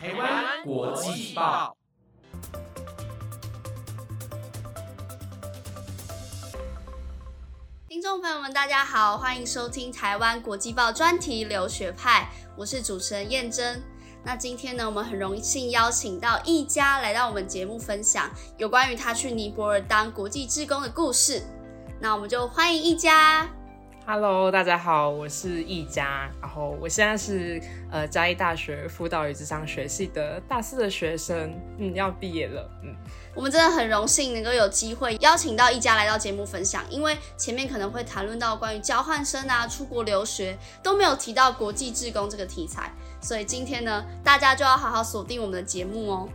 台湾国际报听众朋友们，大家好，欢迎收听台湾国际报专题留学派，我是主持人燕珍。那今天呢，我们很荣幸邀请到一家来到我们节目分享有关于他去尼泊尔当国际志工的故事。那我们就欢迎一家。Hello，大家好，我是易佳，然后我现在是呃嘉义大学辅导与智商学系的大四的学生，嗯，要毕业了，嗯，我们真的很荣幸能够有机会邀请到一家来到节目分享，因为前面可能会谈论到关于交换生啊、出国留学都没有提到国际志工这个题材，所以今天呢，大家就要好好锁定我们的节目哦。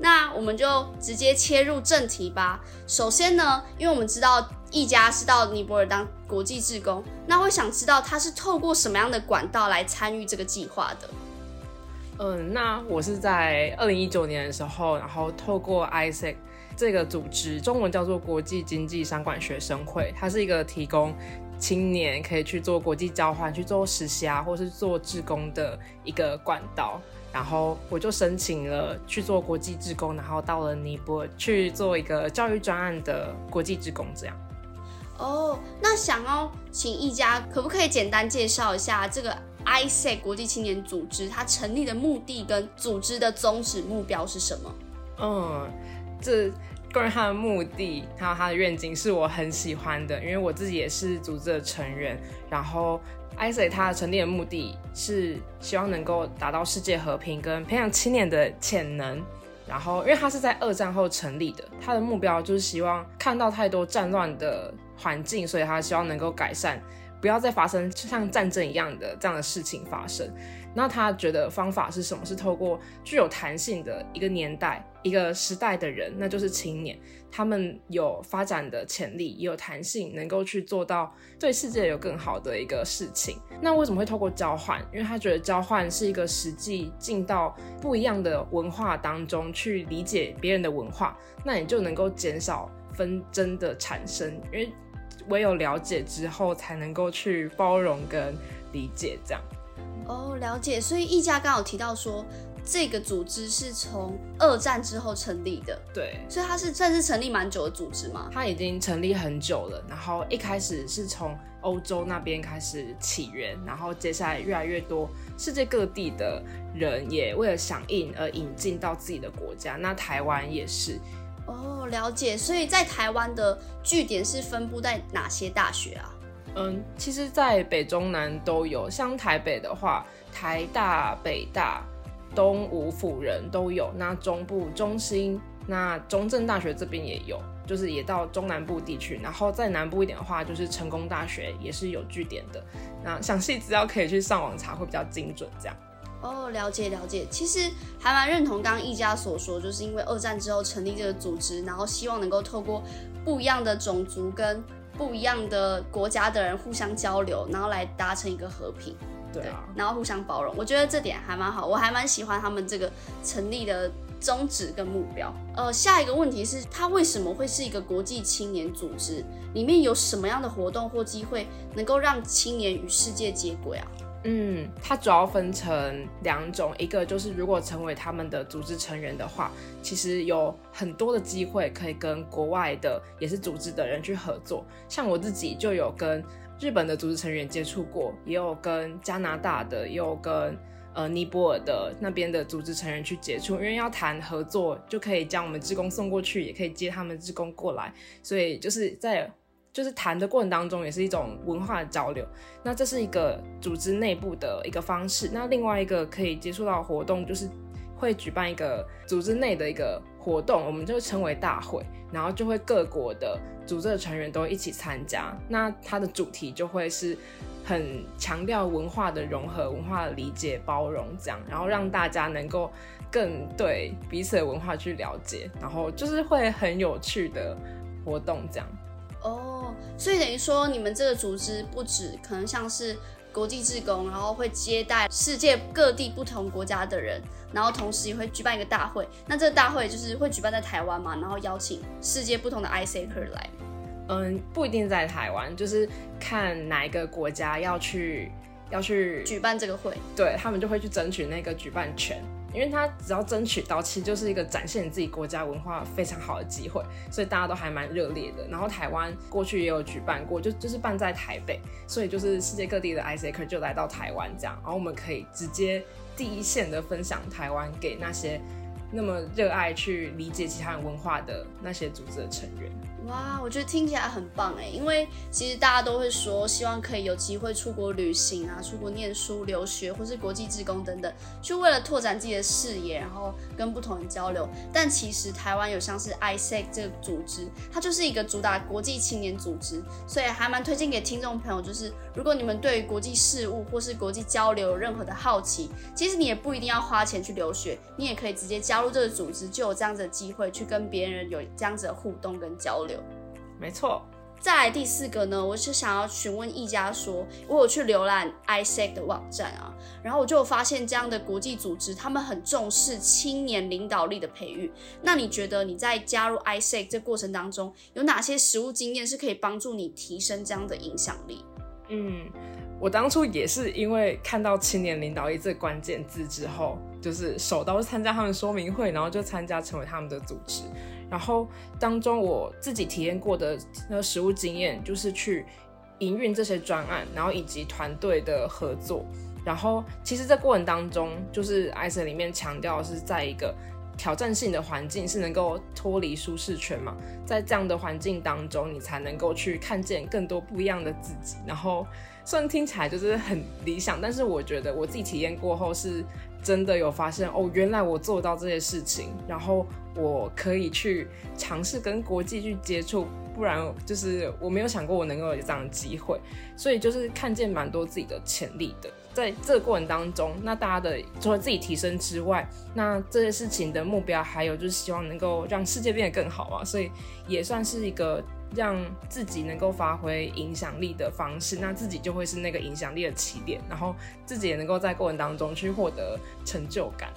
那我们就直接切入正题吧。首先呢，因为我们知道一家是到尼泊尔当国际志工，那会想知道他是透过什么样的管道来参与这个计划的。嗯，那我是在二零一九年的时候，然后透过 ISEC 这个组织，中文叫做国际经济商管学生会，它是一个提供青年可以去做国际交换、去做实习啊，或是做志工的一个管道。然后我就申请了去做国际志工，然后到了尼泊尔去做一个教育专案的国际志工，这样。哦，那想要请一家可不可以简单介绍一下这个 ISE 国际青年组织它成立的目的跟组织的宗旨目标是什么？嗯，这关于它的目的还有它的愿景是我很喜欢的，因为我自己也是组织的成员。然后 ISEC 它的成立的目的是希望能够达到世界和平跟培养青年的潜能。然后，因为它是在二战后成立的，它的目标就是希望看到太多战乱的环境，所以他希望能够改善，不要再发生像战争一样的这样的事情发生。那他觉得方法是什么？是透过具有弹性的一个年代、一个时代的人，那就是青年，他们有发展的潜力，也有弹性，能够去做到对世界有更好的一个事情。那为什么会透过交换？因为他觉得交换是一个实际进到不一样的文化当中去理解别人的文化，那你就能够减少纷争的产生，因为唯有了解之后，才能够去包容跟理解这样。哦，了解。所以一家刚好提到说，这个组织是从二战之后成立的，对，所以它是算是成立蛮久的组织嘛。它已经成立很久了，然后一开始是从欧洲那边开始起源，然后接下来越来越多世界各地的人也为了响应而引进到自己的国家，那台湾也是。哦，了解。所以在台湾的据点是分布在哪些大学啊？嗯，其实，在北中南都有。像台北的话，台大、北大、东吴辅仁都有。那中部中心，那中正大学这边也有，就是也到中南部地区。然后在南部一点的话，就是成功大学也是有据点的。那详细资料可以去上网查，会比较精准。这样。哦，了解了解。其实还蛮认同刚刚一家所说，就是因为二战之后成立这个组织，然后希望能够透过不一样的种族跟不一样的国家的人互相交流，然后来达成一个和平，对啊，然后互相包容。我觉得这点还蛮好，我还蛮喜欢他们这个成立的宗旨跟目标。呃，下一个问题是，它为什么会是一个国际青年组织？里面有什么样的活动或机会能够让青年与世界接轨啊？嗯，它主要分成两种，一个就是如果成为他们的组织成员的话，其实有很多的机会可以跟国外的也是组织的人去合作。像我自己就有跟日本的组织成员接触过，也有跟加拿大的，也有跟呃尼泊尔的那边的组织成员去接触，因为要谈合作，就可以将我们职工送过去，也可以接他们职工过来，所以就是在。就是谈的过程当中，也是一种文化的交流。那这是一个组织内部的一个方式。那另外一个可以接触到活动，就是会举办一个组织内的一个活动，我们就称为大会，然后就会各国的组织的成员都一起参加。那它的主题就会是很强调文化的融合、文化的理解、包容这样，然后让大家能够更对彼此的文化去了解，然后就是会很有趣的活动这样。哦，所以等于说，你们这个组织不止可能像是国际志工，然后会接待世界各地不同国家的人，然后同时也会举办一个大会。那这个大会就是会举办在台湾嘛，然后邀请世界不同的 ICAR 来。嗯，不一定在台湾，就是看哪一个国家要去要去举办这个会。对他们就会去争取那个举办权。因为他只要争取到，其实就是一个展现自己国家文化非常好的机会，所以大家都还蛮热烈的。然后台湾过去也有举办过，就就是办在台北，所以就是世界各地的 ISACer 就来到台湾这样，然后我们可以直接第一线的分享台湾给那些那么热爱去理解其他人文化的那些组织的成员。哇，我觉得听起来很棒哎，因为其实大家都会说，希望可以有机会出国旅行啊，出国念书、留学，或是国际职工等等，就为了拓展自己的视野，然后跟不同人交流。但其实台湾有像是 ISEC 这个组织，它就是一个主打国际青年组织，所以还蛮推荐给听众朋友，就是如果你们对于国际事务或是国际交流有任何的好奇，其实你也不一定要花钱去留学，你也可以直接加入这个组织，就有这样子的机会去跟别人有这样子的互动跟交流。没错，再来第四个呢，我是想要询问一家说，我有去浏览 ISEC 的网站啊，然后我就发现这样的国际组织，他们很重视青年领导力的培育。那你觉得你在加入 ISEC 这过程当中，有哪些实务经验是可以帮助你提升这样的影响力？嗯，我当初也是因为看到青年领导力这关键字之后，就是手刀参加他们说明会，然后就参加成为他们的组织。然后当中我自己体验过的那个实务经验，就是去营运这些专案，然后以及团队的合作。然后其实这过程当中，就是 i s 里面强调是在一个挑战性的环境，是能够脱离舒适圈嘛，在这样的环境当中，你才能够去看见更多不一样的自己。然后虽然听起来就是很理想，但是我觉得我自己体验过后是。真的有发现哦，原来我做到这些事情，然后我可以去尝试跟国际去接触，不然就是我没有想过我能够有这样的机会，所以就是看见蛮多自己的潜力的。在这个过程当中，那大家的除了自己提升之外，那这些事情的目标还有就是希望能够让世界变得更好嘛，所以也算是一个。让自己能够发挥影响力的方式，那自己就会是那个影响力的起点，然后自己也能够在过程当中去获得成就感。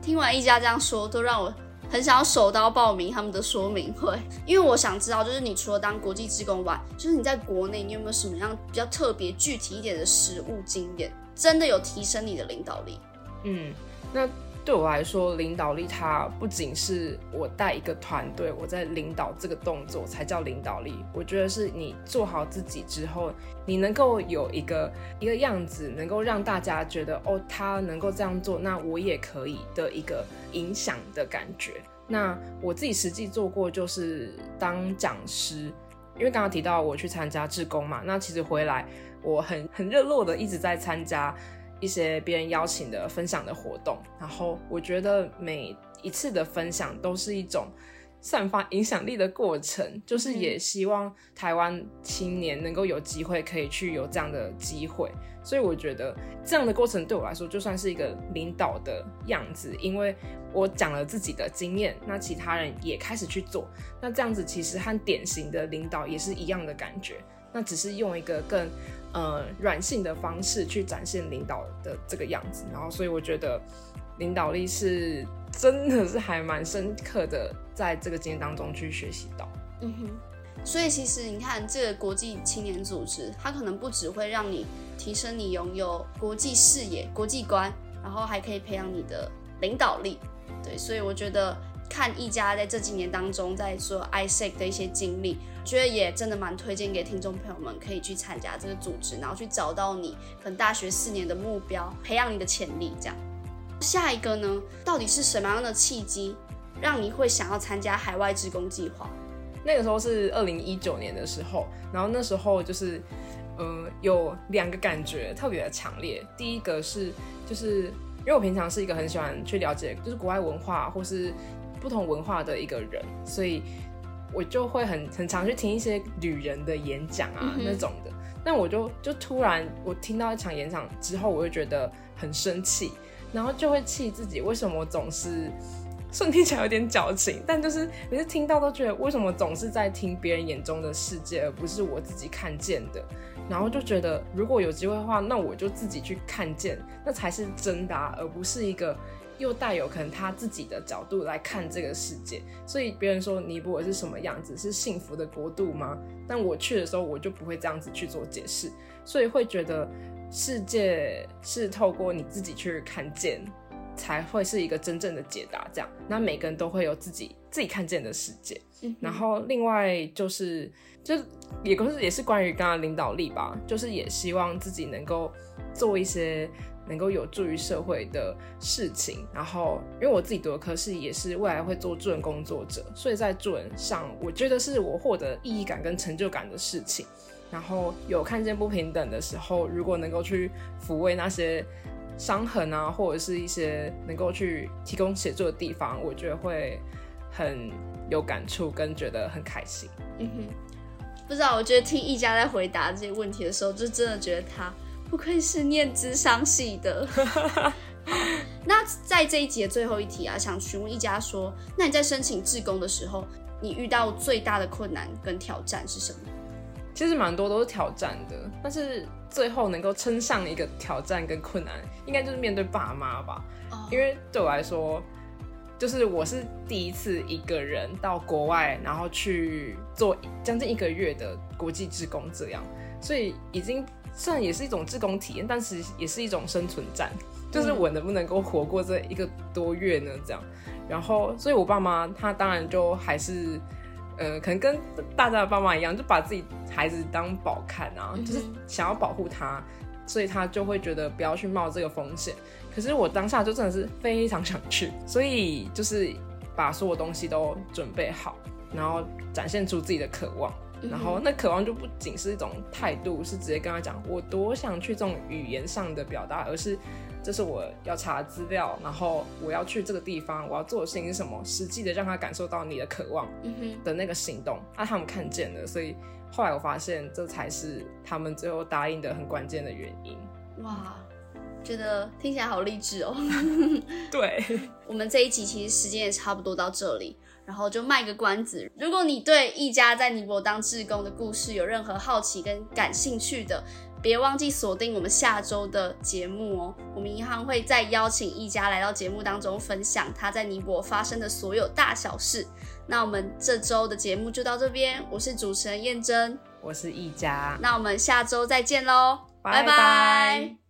听完一家这样说，都让我很想要手刀报名他们的说明会，因为我想知道，就是你除了当国际职工外，就是你在国内，你有没有什么样比较特别、具体一点的实务经验，真的有提升你的领导力？嗯，那。对我来说，领导力它不仅是我带一个团队，我在领导这个动作才叫领导力。我觉得是你做好自己之后，你能够有一个一个样子，能够让大家觉得哦，他能够这样做，那我也可以的一个影响的感觉。那我自己实际做过就是当讲师，因为刚刚提到我去参加志工嘛，那其实回来我很很热络的一直在参加。一些别人邀请的分享的活动，然后我觉得每一次的分享都是一种散发影响力的过程，就是也希望台湾青年能够有机会可以去有这样的机会，所以我觉得这样的过程对我来说就算是一个领导的样子，因为我讲了自己的经验，那其他人也开始去做，那这样子其实和典型的领导也是一样的感觉，那只是用一个更。呃，软性的方式去展现领导的这个样子，然后所以我觉得领导力是真的是还蛮深刻的，在这个经验当中去学习到。嗯哼，所以其实你看这个国际青年组织，它可能不只会让你提升你拥有国际视野、国际观，然后还可以培养你的领导力。对，所以我觉得。看一家在这几年当中在做 ISEC 的一些经历，觉得也真的蛮推荐给听众朋友们可以去参加这个组织，然后去找到你可能大学四年的目标，培养你的潜力。这样，下一个呢，到底是什么样的契机让你会想要参加海外职工计划？那个时候是二零一九年的时候，然后那时候就是，呃，有两个感觉特别的强烈。第一个是，就是因为我平常是一个很喜欢去了解，就是国外文化或是。不同文化的一个人，所以我就会很很常去听一些旅人的演讲啊那种的。但我就就突然我听到一场演讲之后，我就觉得很生气，然后就会气自己为什么总是，顺听起来有点矫情，但就是每次听到都觉得为什么总是在听别人眼中的世界，而不是我自己看见的。然后就觉得如果有机会的话，那我就自己去看见，那才是真的，而不是一个。又带有可能他自己的角度来看这个世界，所以别人说尼泊尔是什么样子，是幸福的国度吗？但我去的时候，我就不会这样子去做解释，所以会觉得世界是透过你自己去看见才会是一个真正的解答。这样，那每个人都会有自己自己看见的世界。然后另外就是，就也是也是关于刚刚领导力吧，就是也希望自己能够做一些。能够有助于社会的事情，然后因为我自己读的科系也是未来会做助人工作者，所以在助人上，我觉得是我获得意义感跟成就感的事情。然后有看见不平等的时候，如果能够去抚慰那些伤痕啊，或者是一些能够去提供协助的地方，我觉得会很有感触，跟觉得很开心。嗯哼，不知道，我觉得听一家在回答这些问题的时候，就真的觉得他。不愧是念智商系的。那在这一节最后一题啊，想询问一家说，那你在申请志工的时候，你遇到最大的困难跟挑战是什么？其实蛮多都是挑战的，但是最后能够称上一个挑战跟困难，应该就是面对爸妈吧。因为对我来说，就是我是第一次一个人到国外，然后去做将近一个月的国际志工，这样，所以已经。虽然也是一种自工体验，但是也是一种生存战，就是我能不能够活过这一个多月呢？这样，然后，所以我爸妈他当然就还是，呃，可能跟大家的爸妈一样，就把自己孩子当宝看啊，就是想要保护他，所以他就会觉得不要去冒这个风险。可是我当下就真的是非常想去，所以就是把所有东西都准备好，然后展现出自己的渴望。然后那渴望就不仅是一种态度，是直接跟他讲我多想去这种语言上的表达，而是这是我要查资料，然后我要去这个地方，我要做的事情是什么，实际的让他感受到你的渴望的那个行动，啊，他们看见了，所以后来我发现这才是他们最后答应的很关键的原因。哇，觉得听起来好励志哦。对，我们这一集其实时间也差不多到这里。然后就卖个关子，如果你对一家在尼泊当志工的故事有任何好奇跟感兴趣的，别忘记锁定我们下周的节目哦。我们银行会再邀请一家来到节目当中，分享他在尼泊发生的所有大小事。那我们这周的节目就到这边，我是主持人燕珍，我是一家，那我们下周再见喽，拜拜。